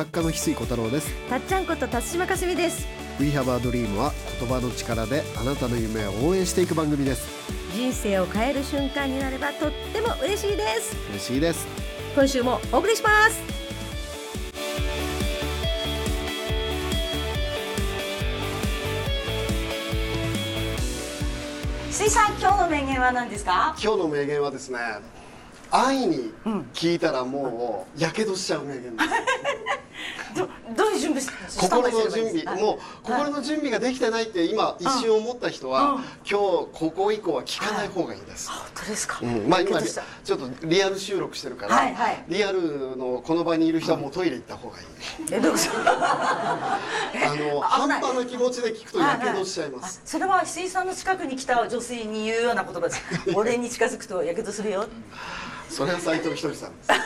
作家の翡翠小太郎です。たっちゃんこと辰島かすみです。We Have a Dream は言葉の力であなたの夢を応援していく番組です。人生を変える瞬間になればとっても嬉しいです。嬉しいです。今週もお送りします。水さん今日の名言は何ですか？今日の名言はですね愛に聞いたらもうやけどしちゃう名言です どどういう準備心の準備。もう心の準備ができてないって今一瞬思った人はうん。今日ここ以降は聞かない方がいいです、本当ですか、うん、まあ今ちょっとリアル収録してるから、はいはい。リアルのこの場にいる人はもうトイレ行った方がいい、えどうした あの半端な気持ちで聞くとやけどしちゃいます、あそれは翡翠さんの近くに来た女性に言うような言葉です。俺に近づくとやけどするよそれは斉藤ひとりさんです。それ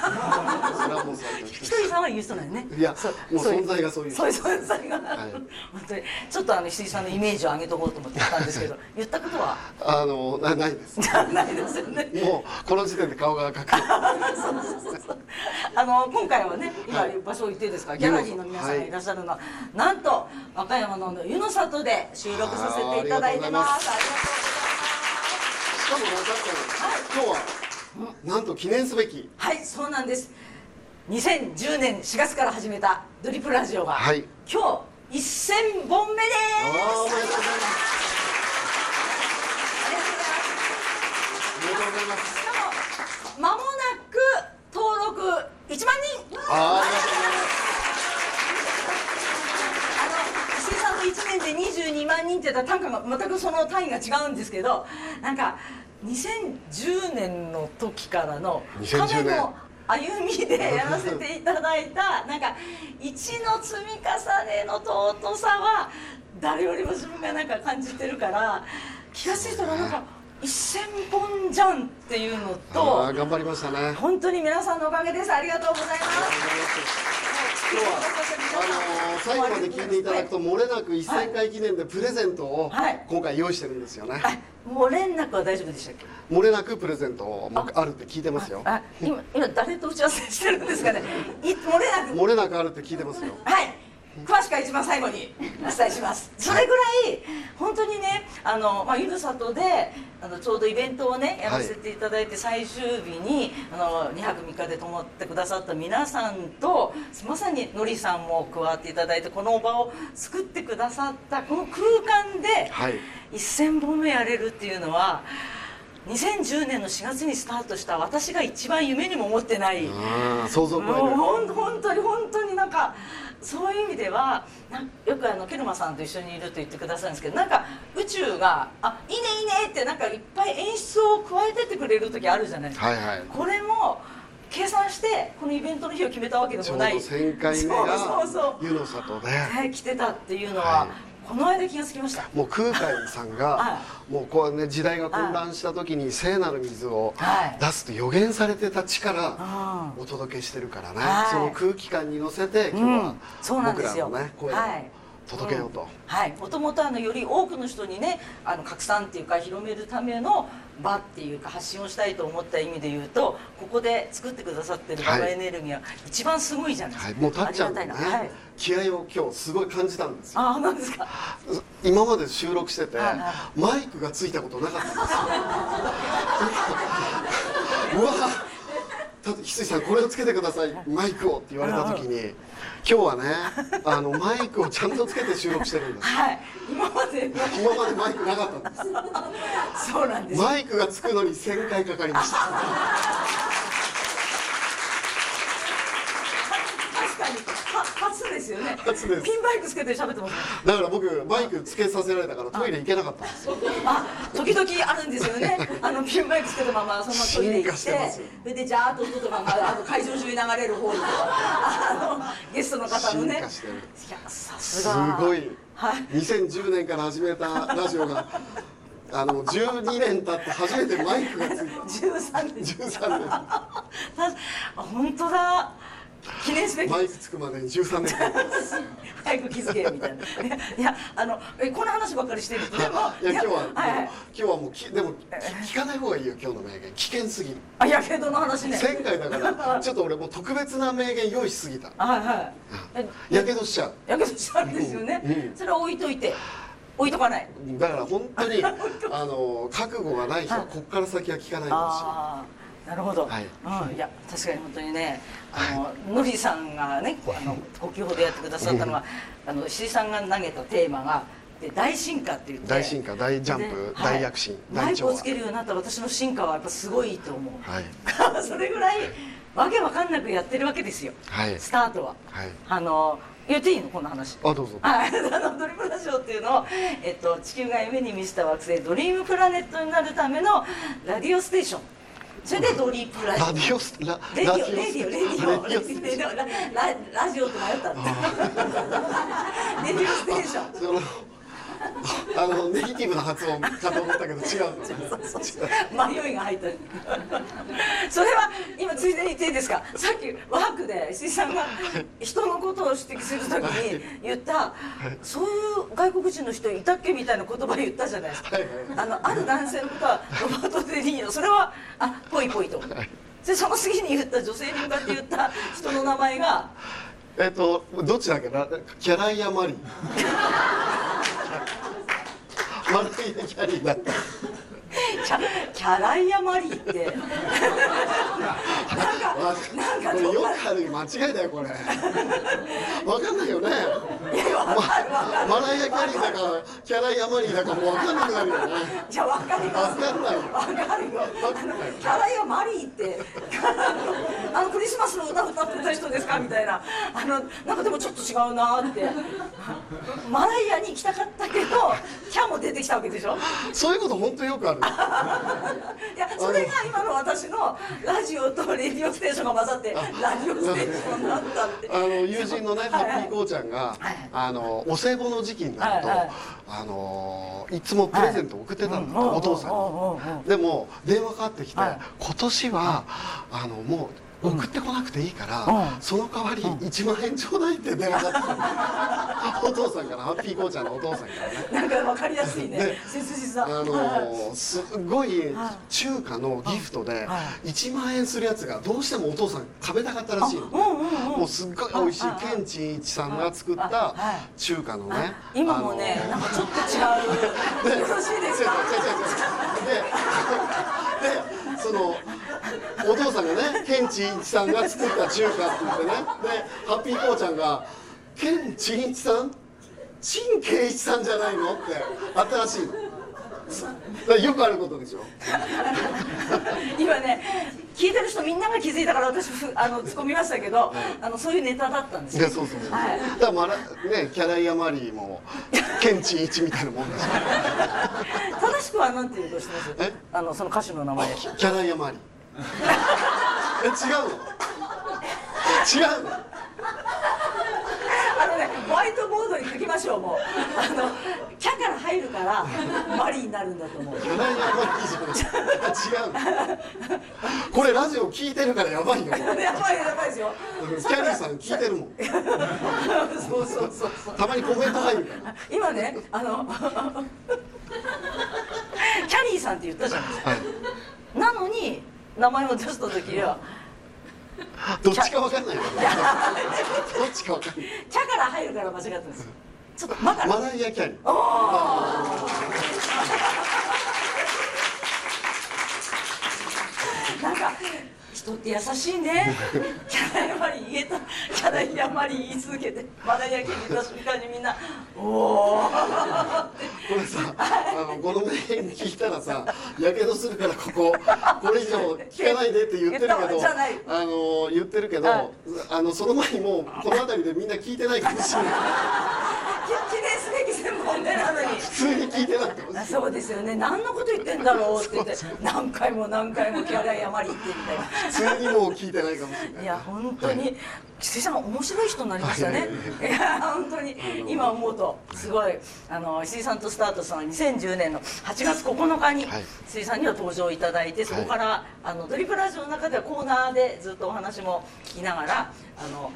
はもう斉藤ひとひとりさんは言う人なんよね。いやもう存在がそういう。人そういう存在が、はい。本当に。ちょっとあの翡翠さんのイメージを上げとこうと思って言ったんですけど 言ったことは？あのなないです。ないですよね。もうこの時点で顔が赤く。あの今回はね今はい場所を言っていいですか、ギャラリーの皆さんがいらっしゃるのは、なんと和歌山の湯の里で収録させていただいてます。ありがとうしかも分かったの今日はなんと記念すべき。はいそうなんです。2010年4月から始めたドリップラジオが、はい。今日1000本目です。あーおめでとうございます。ありがとうございます。おめでとうございますしかも間もなく登録1万人。あー。ありがとうございますあの石井さんと1年で22万人って言ったら単価が全くその単位が違うんですけどなんか2010年の時からの2010亀年。の歩みでやらせていただいた なんか1の積み重ねの尊さは誰よりも自分がなんか感じてるから気が付いたらなんか1000本じゃんっていうのあとー頑張りましたね。本当に皆さんのおかげです。ありがとうございます今日はあの最後まで聞いていただくと漏れなく1000回記念でプレゼントをはい。今回用意してるんですよね。もう連絡は大丈夫でしたっけ？漏れなくプレゼントもあるって聞いてますよ。あ今今誰と打ち合わせしてるんですかね？い漏れなく。漏れなくあるって聞いてますよ。はい詳しくは一番最後にお伝えします。それぐらい本当にねあの、まあ、ゆるさとであのちょうどイベントをねやらせていただいて最終日にあの2泊3日で泊まってくださった皆さんとまさにのりさんも加わっていただいてこの場を作ってくださったこの空間ではい。1000本目やれるっていうのは2010年の4月にスタートした私が一番夢にも思ってない。想像も本当に本当になんかそういう意味ではよくあのケルマさんと一緒にいると言ってくださるんですけどなんか宇宙が「あいいねいいね」ってなんかいっぱい演出を加えてってくれる時あるじゃないですか、はいはい。これも計算してこのイベントの日を決めたわけでもない。1000回目がそうそうそう。湯の里ではい来てたっていうのは、はい。この間気がつきました。もう空海さんはがもうこうね時代が混乱した時に聖なる水をはい出すと予言されてた力あお届けしてるからね、はい。その空気感に乗せて今日うん。はそうなん僕らですよ。のね声をはい。届けようと、はい、もともとあのより多くの人にねあの拡散っていうか広めるための場っていうか発信をしたいと思った意味で言うとここで作ってくださってるはい。ババエネルギーは一番すごいじゃないですか、はい、もうたっちゃんのねはい、気合を今日すごい感じたんですよ。ああなんですか 今まで収録しててマイクがついたことなかったんですよ。うわだって翡翠さんこれをつけてください。マイクをって言われた時に今日はねあのマイクをちゃんとつけて収録してるんです。はい。今まで今までマイクなかったんです。そうなんです。マイクがつくのに1000回かかりました確かには初ですよね。初です。ピンマイクつけて喋ってますねだから僕マイクつけさせられたからトイレ行けなかったんですよ。あ時々あるんですよね。あのピンマイクつけたままそのままトイレ行っしてそれでジャーッと音とかがあの会場中に流れる方にとかあのゲストの方のね。いやさすすがごい。はい。2010年から始めたラジオがあの12年経って初めてマイクがついた。13年。13年。本当だ記念すべき。マイクつくまでに13年間。早く気づけよみたいな。いやあのえこの話ばっかりしてるとでもいや今日は、今日はもうきでもき聞かない方がいいよ今日の名言。危険すぎる。あやけどの話ね。前回だからちょっと俺もう特別な名言用意しすぎた。は いはい。えやけどしちゃう。やけどしちゃうんですよね。うんうん。それは置いといて。置いとかない。だから本当に あの覚悟がない人はここから先は聞かないでほああなるほど、はい。うん、いや確かに本当にねあの、のりさんがねあの呼吸法でやってくださったのはあの石井さんが投げたテーマがで大進化って言って大進化大ジャンプで大躍進マイク大調和をつけるようになった私の進化はやっぱすごいと思う、はい。それぐらいわけわかんなくやってるわけですよ、はい。スタートは。はい。あの言っていいの？この話。あどうぞ。はい、あのドリームラジオっていうのを、えっと、地球が夢に満ちた惑星ドリームプラネットになるための radio stationそれでドリープラジオ。ラディオスラ radio radio radio radio。ラララジオって迷ったんです radio station あのネイティブな発音かと思ったけど違うの違う迷いが入った。それは今ついでに言っていいですか？さっきワークで石井さんが人のことを指摘するときに言ったそういう外国人の人いたっけみたいな言葉言ったじゃないですか。はいはいあのある男性のことはロバート・デ・ニーロそれはあぽいぽいと。でその次に言った女性に向かって言った人の名前がえっとどっちだっけな？キャライア・マリー丸い・キャリーだったキャキャライア・マリーって。なんかなんかよくある間違いだよこれ。わかんないよね。いやわかるわかる。マライア・キャリーだかキャライア・マリーだかもうわかんなくなるよね。じゃあ分かりますわかんないよ。わかるよキャライア・マリーってあのクリスマスの歌歌ってた人ですか？みたいな。あのなんかでもちょっと違うなって。マライアに行きたかったけどキャも出てきたわけでしょ？そういうこと本当よくあるいやそれが今の私のラジオとレディオステーションが混ざってラジオステーションになったって。あの友人のねハはい。ッピーこうちゃんがはい。あのお歳暮の時期になるとあのいつもプレゼントを送ってたんだはい。お父さんに。でも電話かかってきてはい。今年はあのもう送ってこなくていいから、うん。その代わり1万円ちょうだいって電話があった お父さんからハッピーこうちゃんのお父さんからね。なんか分かりやすいね。で切実だあのーすごいはい中華のギフトでは1万円するやつがどうしてもお父さん食べたかったらしいのうんうんうん。もうすっごい美味しいケンチン一さんが作っあたはい。中華のね今もねなんかちょっと違う。よろしいですか？でそのお父さんがねケンチン一さんが作った中華って言ってね。でハッピーこうちゃんが「ケンチン一さん？陳慶一さんじゃないの?」って新しいの。よくあることでしょ。今ね聞いてる人みんなが気づいたから私ふあの突っ込みましたけどあのそういうネタだったんですよ。そうそうそう、はい。だからねキャライアマリーもケンチン一みたいなもんだし正しくは何て言うとしてます？え？あのその歌手の名前。キャライアマリーえ違うの？違うの？あのねホワイトボードに書きましょうもう。あの入るからマリーになるんだと思う。これラジオ聞いてるからやばいよ。やばいやばいですよ。キャリーさん聞いてるもん。そうそうそうそう。たまにコメント入るから。今ねあのキャリーさんって言ったじゃないですかはい。なのに名前を出した時はどっちかわかんないよ。どっちかわかんない。キャから入るから間違ったんですちょっとまだマライア・キャリー。なんか人って優しいね。キャライアマリー言えた。キャライアマリー言い続けて。マライア聞いた瞬間にみんな「おお」これさあのこのメール聞いたらさやけどするからこここれ以上聞かないでって言ってるけどあの言ってるけど、はい。あのその前にもうこの辺りでみんな聞いてないかもしれない記念すべき専門目なのに。普通に聞いてなくてもあそうですよね。何のこと言ってんだろうって言って何回も何回もキャラ謝りってみたいな普通にもう聞いてないかもしれない。いや本当に。木瀬さん面白い人になりましたね。はい。いや本当に。今思うとすごいあの石井さんとスタートしたのは2010年の8月9日にはい。石井さんには登場いただいてそこからあのドリプラジオの中ではコーナーでずっとお話も聞きながらあの。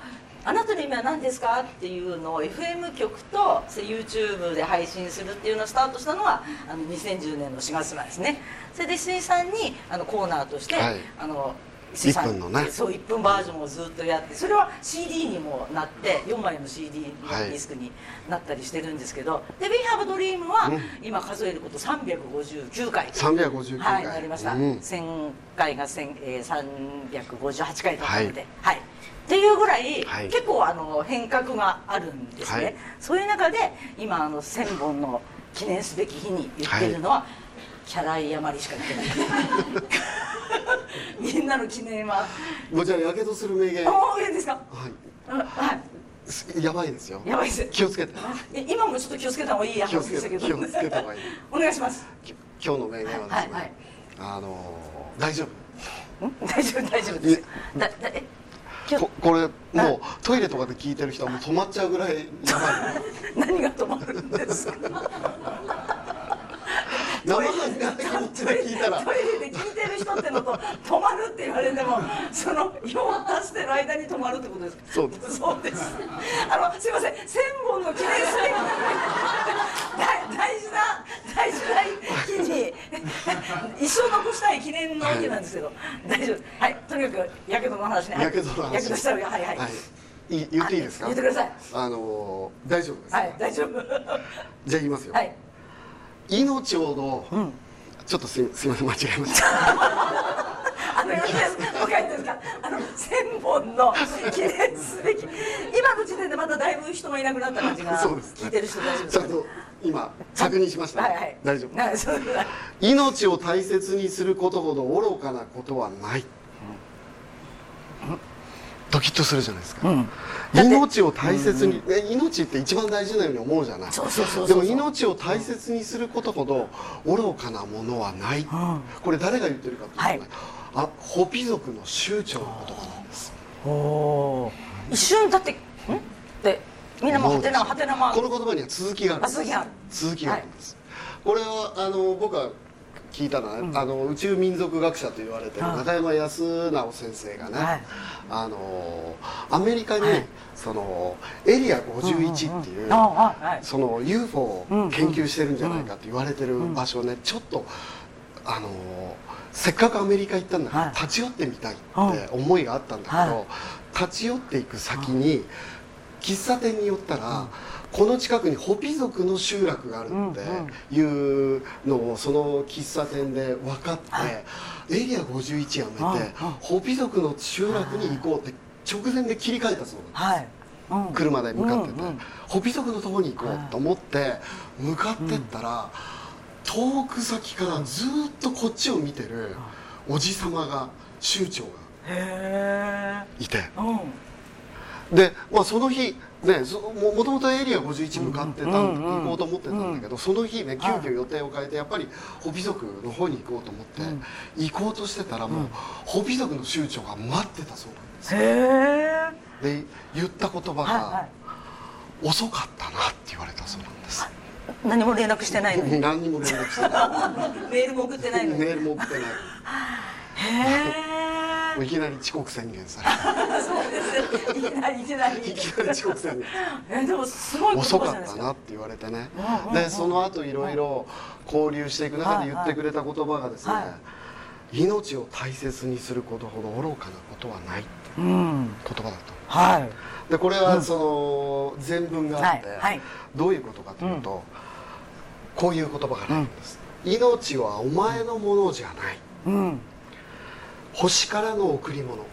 あなたの夢は何ですか？っていうのを FM 局と YouTube で配信するっていうのをスタートしたのはあの2010年の4月なんですね。それで石井さんにあのコーナーとして、はい。あの1分のね。そう1分バージョンをずっとやってそれは CD にもなって4枚の CD ディスクになったりしてるんですけど「で We Have a Dream は」今数えること359回。359回。はいなりました、うん。1000回が1000、えー、358回だったのではい、っていうぐらい、はい。結構あの変革があるんですね、はい。そういう中で今あの1000本の記念すべき日に言ってるのは、キャラ謝りしか言ってない みんなの記念は。もうじゃあやけどする名言。はああいいですか？い。うんはい。すやばいですよ。やばいです。気をつけて。え今もちょっと気をつけた方がいいや気をつけて話でしたけど。気をつけた方がいい。お願いします。き今日の名言はですね、はいはい。あのー大丈夫。ん？大丈夫大丈夫です。よだだえ？ここれもうトイレとかで聞いてる人はもう止まっちゃうぐらいやばい。何が止まるんですか？生半可な気持ちで聞いたら。トイレで聞いてる人ってのと止まるって言われてもその用を出してる間に止まるってことですか？そうです。そうです。あのすいません。千本の記念すべき大大事な大事な日に一生残したい記念の日なんですけど、大丈夫。はい。とにかくやけどの話ね。はい。やけどの話。やけどしたらはいはい。はい。いい言っていいですか？あ言ってください。あのー大丈夫です、はい大丈夫。じゃあ言いますよ、はい。命をの、んちょっとすいすいません間違えましたあの、よろしいですか、もう一回言っていいですか、あの、千本の記念すべき。今の時点でまだだいぶ人がいなくなった感じが。そうですね聞いてる人大丈夫ですか。ちゃんと今確認しました、はいはい。大丈夫。命を大切にすることほど愚かなことはない、ドキッとするじゃないですか、うん。命を大切に、ね命って一番大事なように思うじゃない。そうそうそうそうでも命を大切にすることほど愚かなものはない、ん。これ誰が言ってるかっていうとね、はい。あホピ族の酋長の言葉なんです。一瞬だって、ん？って、みんなもハテナ、ハテナマーク。この言葉には続きがあるんです。あ続きがある。続きがあるんです、これはあの僕は聞いたのは、ねあの宇宙民族学者と言われてるはい。中山康直先生がね、はい。あのアメリカに、はい。そのエリア51っていう、うんうんその UFO を研究してるんじゃないかって言われてる場所をね。ちょっとあのせっかくアメリカ行ったんだから、はい。立ち寄ってみたいって思いがあったんだけど、は立ち寄っていく先に喫茶店に寄ったら、この近くにホピ族の集落があるっていうのをその喫茶店で分かって、エリア51やめて、ホピ族の集落に行こうって直前で切り替えたそうなんです。車で向かってて、ホピ族のとこに行こうと思って向かってったら、遠く先からずっとこっちを見てるおじさまが酋長がへいて。で、まあ、その日ねそももともとエリア51向かってた行こうと思ってたんだけど、その日ね急遽予定を変えてやっぱりホピ族の方に行こうと思って、行こうとしてたらもう、ホピ族の酋長が待ってたそうなんですへえ。で言った言葉が。遅かったなって言われたそうなんです。何も連絡してないのに。何にも連絡してない。メールも送ってないのに。メへールも送ってない もうえ。いきなり遅刻宣言されそうです。いきなりいきなり。ていきなり遅刻宣言えでもすごい言遅か。ったなって言われてねうんうんうんでその後いろいろ交流していく中で言ってくれた言葉がですね、は命を大切にすることほど愚かなことはないってうん。言葉だとはい。でこれはその全文があって、はいはいどういうことかというと、こういう言葉があるんです、命はお前のものじゃないうん。星からの贈り物、ね、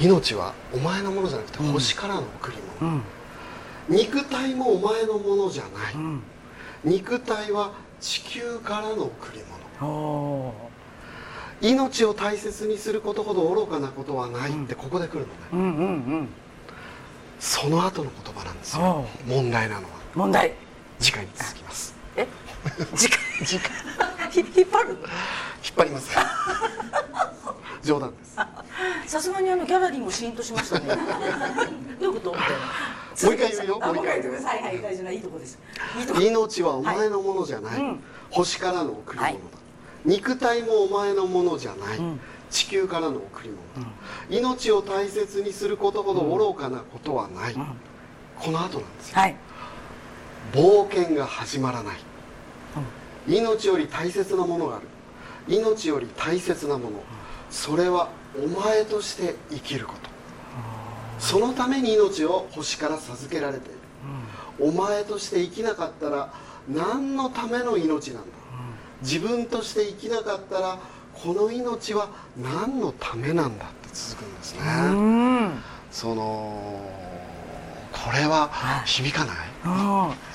命はお前のものじゃなくてうん。星からの贈りう物、ん。肉体もお前のものじゃない、うん。肉体は地球からの贈り物。命を大切にすることほど愚かなことはないってここで来るのね、うんうんうん。その後の言葉なんですよ。問題なのは。問題。次回に続きます。え？次回。次回ひ引っ張る？引っ張ります。冗談です。さすがにあのギャラリーもシーンとしましたね。どういうこと？みたいなもう一回言うよ。あもう一回回言ってくださいはい大事ないいとこです。命はお前のものじゃない、はいうん。星からの贈り物だ、はい。肉体もお前のものじゃない、ん。地球からの贈り物だ、命を大切にすることほど愚かなことはない、この後なんですよ。はい。冒険が始まらない、命より大切なものがある。命より大切なもの。それはお前として生きること。そのために命を星から授けられている、お前として生きなかったら何のための命なんだ、自分として生きなかったらこの命は何のためなんだって続くんですね、うん。そのこれは響かない。うん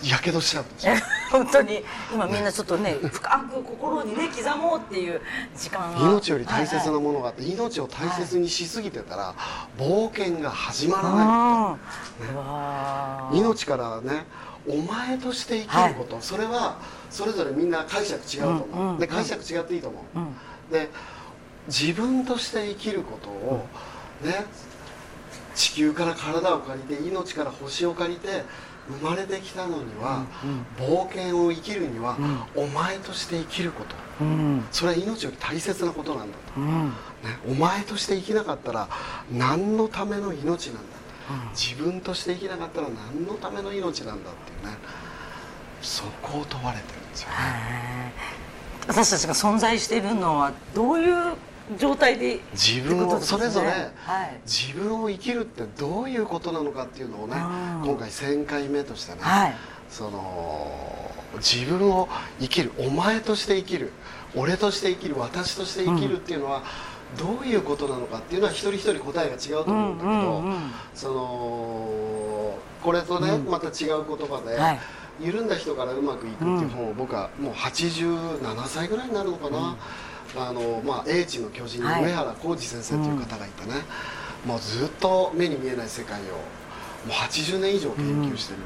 やけどしちゃうんですよ。え本当に。今みんなちょっとね深く心にね刻もうっていう時間が。命より大切はないものがあって命を大切にしすぎてたら冒険が始まらない。はいうんうわー。命からねお前として生きること、それはそれぞれみんな解釈違うと思う、うんうんで解釈違っていいと思う、うん。で自分として生きることをね地球から体を借りて命から星を借りて生まれてきたのには、冒険を生きるには、お前として生きること。うん。それは命より大切なことなんだと、うん。ね、お前として生きなかったら何のための命なんだ、自分として生きなかったら何のための命なんだっていうね。そこを問われてるんですよね。私たちが存在しているのはどういう状態で自分をそれぞれはい。自分を生きるってどういうことなのかっていうのをねうん。今回1000回目としてね、はい。その自分を生きるお前として生きる俺として生きる私として生きるっていうのは、どういうことなのかっていうのは一人一人答えが違うと思うんだけど、うんうんうんそのこれとね、また違う言葉で、はい。緩んだ人からうまくいくっていう本を僕はもう87歳ぐらいになるのかな、あのまあ、英知の巨人はい。の上原浩二先生という方がいてね、もうずっと目に見えない世界をもう80年以上研究してる、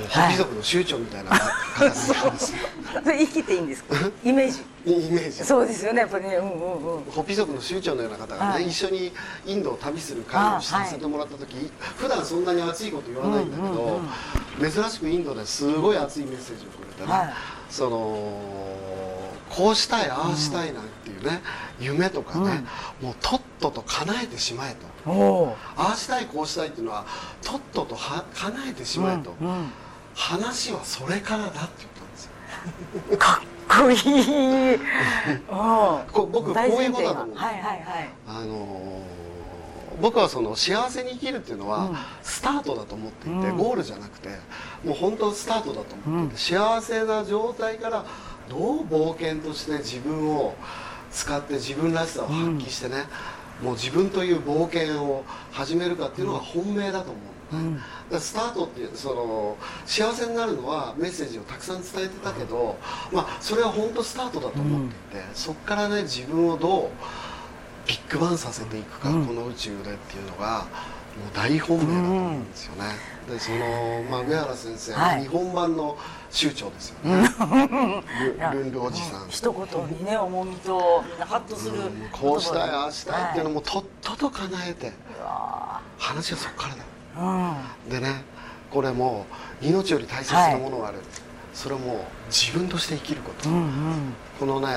もうホビ族の酋長みたいな方がいるんですよ、それ生きていいんですか？イメージ。イメージ。そうですよねやっぱりね。うんうんうん。ホピ族の酋長のような方がね、はい。一緒にインドを旅する会をさせてもらった時、普段そんなに熱いこと言わないんだけど、珍しくインドですごい熱いメッセージをくれてね、はい。そのこうしたいああしたいなんていうね、夢とかね、もうとっとと叶えてしまえと。ああしたいこうしたいっていうのはとっととは叶えてしまえと、話はそれからだって言ったんですよ。かっこいい。う。んこ僕こういうことだと思う。がはいはいはい。あのー僕はその幸せに生きるっていうのはうん。スタートだと思っていて、うん。ゴールじゃなくてもう本当スタートだと思っていて、幸せな状態からどう冒険として自分を使って自分らしさを発揮してね、もう自分という冒険を始めるかっていうのが本命だと思ううん。スタートっていうその幸せになるのはメッセージをたくさん伝えてたけど、まあ、それは本当スタートだと思っていて、そこからね自分をどうビッグバンさせていくか、うん。この宇宙でっていうのがもう大本命だと思うんですよね、でその、まあ、上原先生日本版の酋長ですよ。ね、ルルンルおじさん、一言にね重みとみんなハッとする、うんこうしたいああしたいっていうのも、もとっとと叶えて。話はそこからだ。ーうん。でねこれも命より大切なものがある、それも自分として生きること、うんうん。このね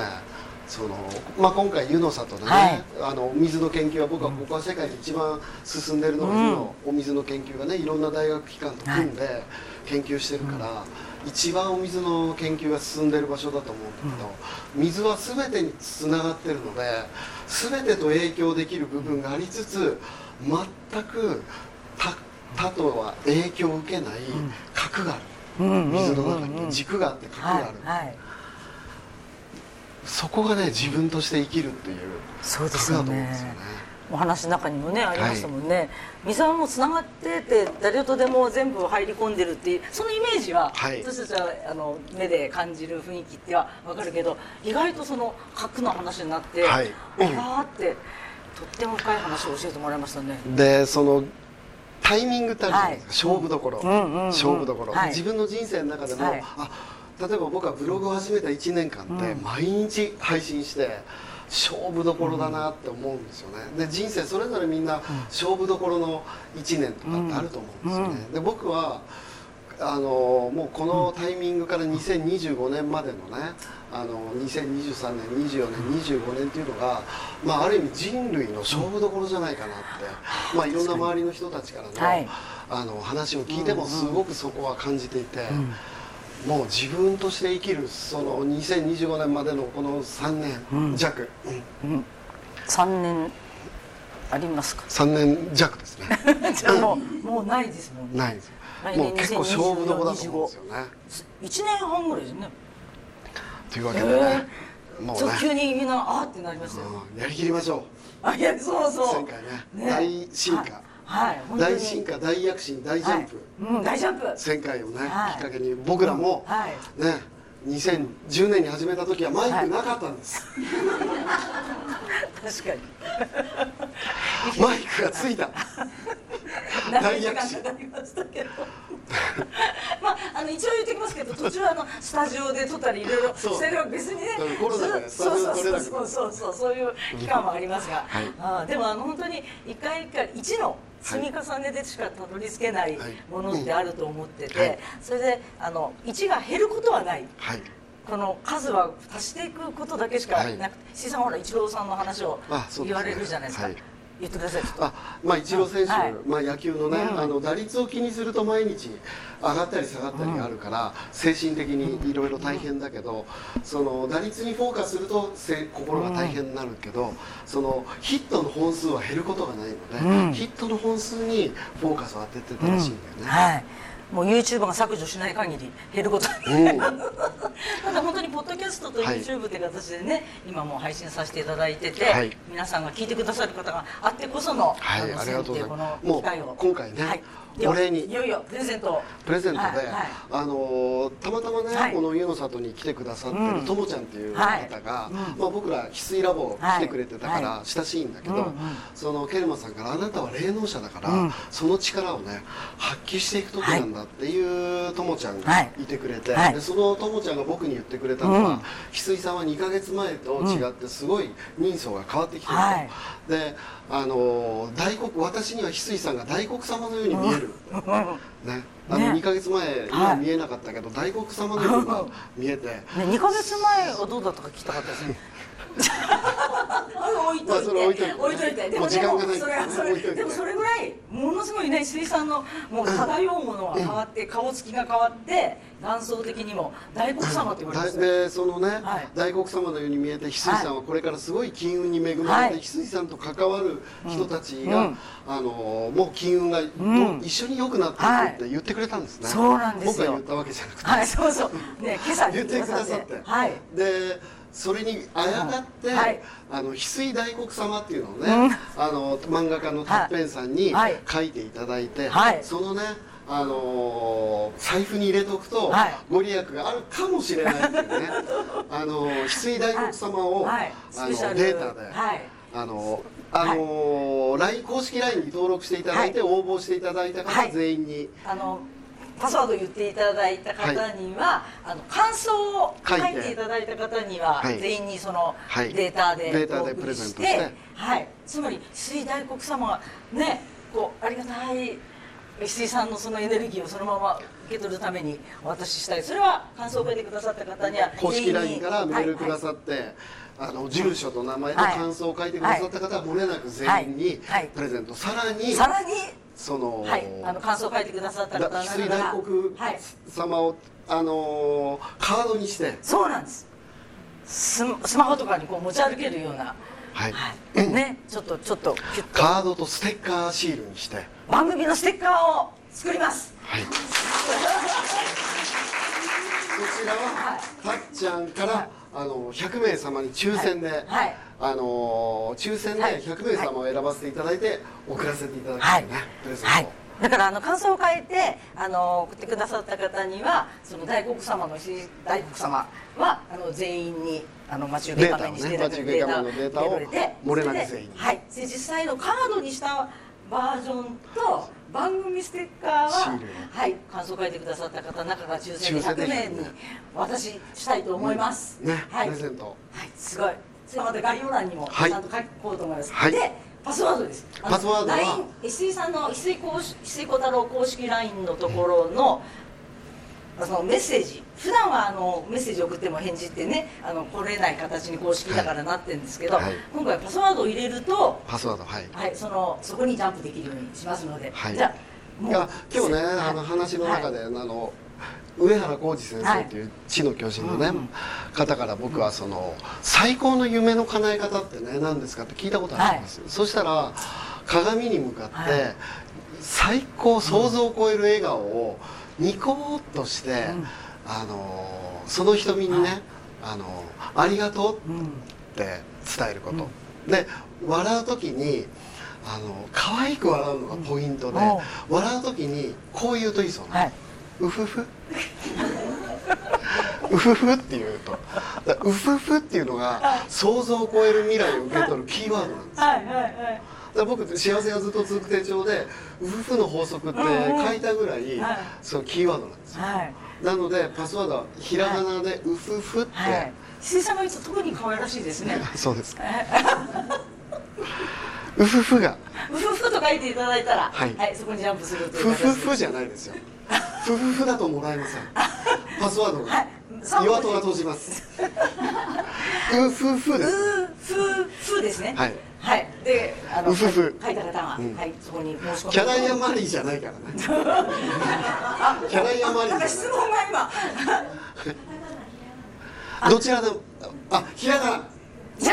そのまあ、今回湯の里でね、はい。あのお水の研究は僕はここは世界で一番進んでるのが、うん。湯のお水の研究がねいろんな大学機関と組んで研究してるから、一番お水の研究が進んでる場所だと思うんだけど、水は全てにつながってるので全てと影響できる部分がありつつ全く他他とは影響を受けない核がある、うんうん水の中うん。うんに軸があって核がある、はいはい。そこがね自分として生きるっていうそうですよねお話の中にもねありましたもんね、水はもうつながってて誰とでも全部入り込んでるっていうそのイメージは、はい。私たちはあの目で感じる雰囲気っては分かるけど意外とその核の話になって、はい。あってとっても深い話を教えてもらいましたね。でそのタイミングってあるじゃないですか、勝負どころ、うんうんうん勝負どころ、はい。自分の人生の中でも、はい。あ例えば僕はブログを始めた1年間って毎日配信して勝負どころだなって思うんですよね。で人生それぞれみんな勝負どころの1年とかってあると思うんですよね、で僕はあのもうこのタイミングから2025年までのねあの2023年24年25年っていうのが、まあ、ある意味人類の勝負どころじゃないかなって、まあ、いろんな周りの人たちからの,、はい。あの話を聞いてもすごくそこは感じていて、もう自分として生きるその2025年までのこの3年弱、うん。3年ありますか？3年弱ですね。じゃあもうもうないですもんね。ないです。もう結構勝負どころだと思うんですよね。1年。半ぐらいですね。というわけでね、もうそう急ね、にみんなあーってなりましたよ。うん。やりきりましょあいやそううそう。前回ね。大進化、はいはい。大進化大躍進大ジャンプ、はい。うん大ジャンプ。前回をね、はい。きっかけに僕らも、はい。ね2010年に始めた時はマイクなかったんです、確かに。マイクがついた。大躍進かかりましたけど。まああの一応言ってきますけど途中あのスタジオで撮ったりいろいろそう。してる別にね。うんコロナでスタジオで撮れなくてそうそうそうそうそういう期間もありますが、はい。あーでもあの本当に一回一回一の積み重ねでしかたどり着けないはいものってあると思ってて、はい。それであの1が減ることはない。はい。この数は足していくことだけしかはいなくて、石井さんほらイチローさんの話を言われるじゃないですか。はい言ってくださいあまあ、イチロー選手、はい。まあ、野球のね、うん。あの打率を気にすると毎日上がったり下がったりあるから、精神的にいろいろ大変だけど、その打率にフォーカスするとせ心が大変になるけど、そのヒットの本数は減ることがないので、うん。ヒットの本数にフォーカスを当ててたらしいんだよね。はいもう YouTube が削除しない限り減ることはうん。ただ本当にポッドキャストとはい YouTube という形でね、今もう配信させていただいてて、はい。皆さんが聞いてくださる方があってこその、はいのありがとうございます。このもう機会を。今回ねはい、お礼に。いよいよプレゼント。をプレゼントで、あのーたまたまね、はい。この湯の里に来てくださってうん。るともちゃんっていう方はい。が、うん。まあ、僕ら翡翠ラボ来てくれてたからは親しいんだけど、そのケルマさんから「あなたは霊能者だから、うん。その力をね発揮していく時なんだ」っていうともちゃんがはい。いてくれて、はい。でそのともちゃんが僕に言ってくれたのは、うん。翡翠さんは2か月前と違ってすごい人相が変わってきてると。はい。であのー大黒私には翡翠さんが大黒様のように見える、ね、あのね2か月前には見えなかったけど、大黒様のよう見えて、ね、2か月前はどうだったか聞きたかったですね置いといて、置いといてでもでもそれはそれでもそれぐらいものすごいね石井さんのもう漂うものが変わって、顔つきが変わって眼相的にも大黒様って言われまだしたよでそのね、はい。大黒様のように見えて翡翠さんはこれからすごい金運に恵まれて、はい翡翠さんと関わる人たちが、うん。あのーもう金運がど、ん一緒に良くなっていくって言ってくれたんですね、そうなんですよ。僕が言ったわけじゃなくて、はいそうそう。ね今朝言ってくださって、はい。でそれにあやかって、はい。あの翡翠大黒様っていうのをね、あの漫画家のたっぺんさんにはい。書いていただいて、はい。そのねあのー財布に入れとくと、はい。ご利益があるかもしれないっていうね あのー翡翠大黒様を、あのデータで、はい。あのあのー LINE 公式 LINE に登録していただいて、応募していただいた方はい。全員に、あのパスワード言っていただいた方には、あの感想を書書いていただいた方には、はい。全員にそのはい。データでデータでプレゼントして。はい、つまり水大黒様がねこうありがたい。石井さんのそのエネルギーをそのまま受け取るためにお渡ししたい。それは感想を書いてくださった方には公式 LINE からメールくだっさって、あの住所と名前とはい。感想を書いてくださった方は漏れなく全員にはい。はい。プレゼント、さらにさらにその、はいあの感想を書いてくださっただ方翡翠大黒はい様を、あのーカードにして、そうなんです。ススマホとかにこう持ち歩けるような。はい。はい、ねちょっとちょっとキュッと。カードとステッカーシールにして、番組のステッカーを作ります。はい、こちらは、たっちゃんから、あの100名様に抽選で、はい。あのー抽選ではい。100名様を選ばせていただいて、送らせていただきまはいすね、プレゼント。はい。だからあの感想を書いてあの送ってくださった方にはその大黒様の大黒様はあの全員にあの待ち受け画面にしていただくデータを入れて漏れなく全員に。はい。で実際のカードにしたバージョンと番組ステッカーははい感想を書いてくださった方中から抽選で100抽選で名にお渡ししたいと思います、ね、はい、はい、プレゼント。すごい。それはまた概要欄にもちはい。ゃんと書こうと思います、はい。でパスワードです。パスワードは？LINE 石井さんの石井石井小太郎公式 LINE のところの、そのメッセージ普段はあのメッセージ送っても返事ってねあの来れない形に公式だからなってるんですけど、はい。今回パスワードを入れると、パスワードはい。はい、そのそこにジャンプできるようにしますので、はい。じゃあもいうや今日ね、はい。あの話の中で、あの上原浩二先生っていう知の巨人のね、うんうん方から僕はその最高の夢の叶え方ってね何ですかって聞いたことあるんですよ、そしたら鏡に向かって、はい。最高想像を超える笑顔をニコーっとして、うん。あのその瞳にね、はい。あのありがとううんって伝えること、で笑う時にあの可愛く笑うのがポイントで、笑う時にこう言うといいそうな、はい、うふふ。うふふって言うと。うふふっていうのが想像を超える未来を受け取るキーワードなんですはいはいはい。だから僕幸せがずっと続く手帳でうふふの法則って書いたぐらい、はいそのキーワードなんですよ。はい。なのでパスワードはひらがなでうふふって、はい。石井さんが言うと特に可愛らしいですね。そうですうふふが。うふふと書いていただいたら、はい。そこにジャンプするというふふふじゃないですよ。ふふふだともらえません。パスワードが。はい。岩戸が閉じます。うふふです。うふふですね。はいはい。であのうふふ。書い。た方が、うん。はいそこに申し込キャライアマリーじゃないからね。キャライアマリなんかー質問が今。どちらでもあひらがな。ひ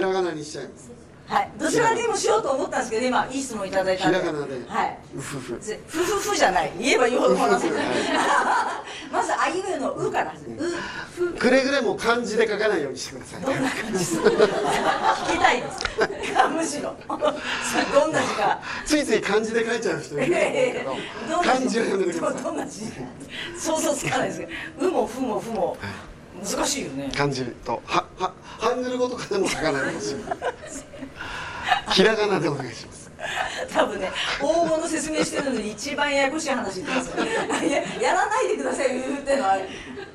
らがなにしちゃい。ますはい。どちらでもしようと思ったんですけど今いい質問いただいたんで。ひらがなで。はい。うふふ。ぜふふふじゃない。言えば言うほど話 まずあいうえおのうからですうふくれぐれも漢字で書かないようにしてください。どんな感じですか？聞きたいです。むしろ。どんな字か。ついつい漢字で書いちゃう人いると思うけど。どんな漢字はやめてくださいどんな字想像つかないですけど「う」も「ふ」も「ふ」も難しいよね。漢字と。ははハングル語とかでも書かないでほしいひらがなでお願いします。多分ね大物説明してるのに一番ややこしい話言ってますややらないでください「う」ってのは。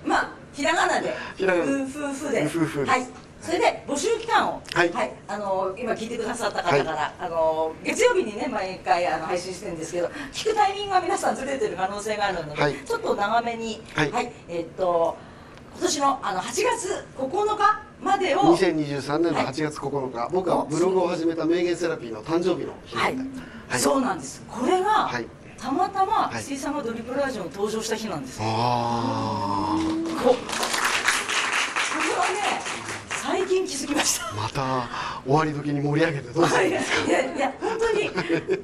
まあひらがなで「ひらがな。う」「ふ」「ふ」でうふふはい。それで募集期間を、はい。あの今聞いてくださった方から、あの月曜日にね毎回あの配信してるんですけど聞くタイミングが皆さんずれてる可能性があるので、はい。ちょっと長めに、はい。えっと今年のあの8月9日までを2023年の8月9日、僕はブログを始めた名言セラピーの誕生日の日はい、はい。そうなんです。これが、はい。たまたまはい。石井さんがドリプルラジオに登場した日なんですよ、あここれはね最近気づきました。あまた終わり時に盛り上げてどうするんですか？い。やいや本当に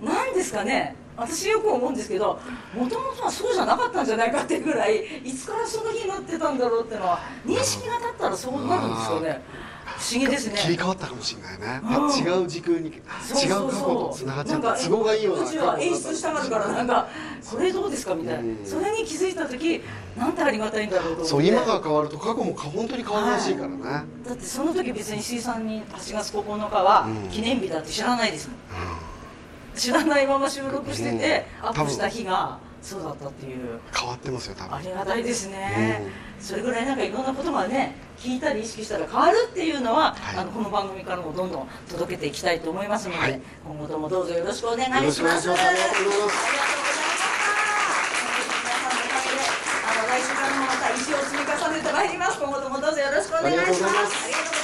何ですかね私よく思うんですけどもともとはそうじゃなかったんじゃないかっていうぐらいいつからその日になってたんだろうっていうのは認識が立ったらそうなるんですよね。不思議ですね。切り替わったかもしれないね、うん。違う時空に違う過去とつながっちゃっなんかた都合がいいようなうちは演出したがるからなんかこれどうですかみたいな、うん。それに気づいた時なんてありがたいんだろうとそう今が変わると過去も本当に変わるらしいからね、だってその時別に石井さんに8月9日はうん。記念日だって知らないですもん、知らないまま収録してて、うん。アップした日がそうだったっていう。変わってますよ多分。ありがたいですね、それぐらいなんかいろんなことがね聞いたり意識したら変わるっていうのは、はい。あのこの番組からもどんどん届けていきたいと思いますので、はい。今後ともどうぞよろしくお願いします。よろしくお願いします。ありがとうございます。あの来週からもまた石を積み重ねてまいります。今後ともどうぞよろしくお願いします。ありがとうございます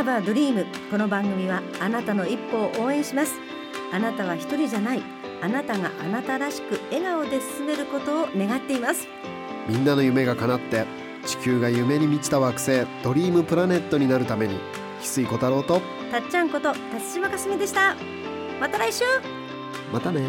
We have a dream この番組はあなたの一歩を応援します。あなたは一人じゃない。あなたがあなたらしく笑顔で進めることを願っています。みんなの夢が叶って地球が夢に満ちた惑星ドリームプラネットになるために翡翠小太郎とたっちゃんこと辰島かすみでした。また来週。またね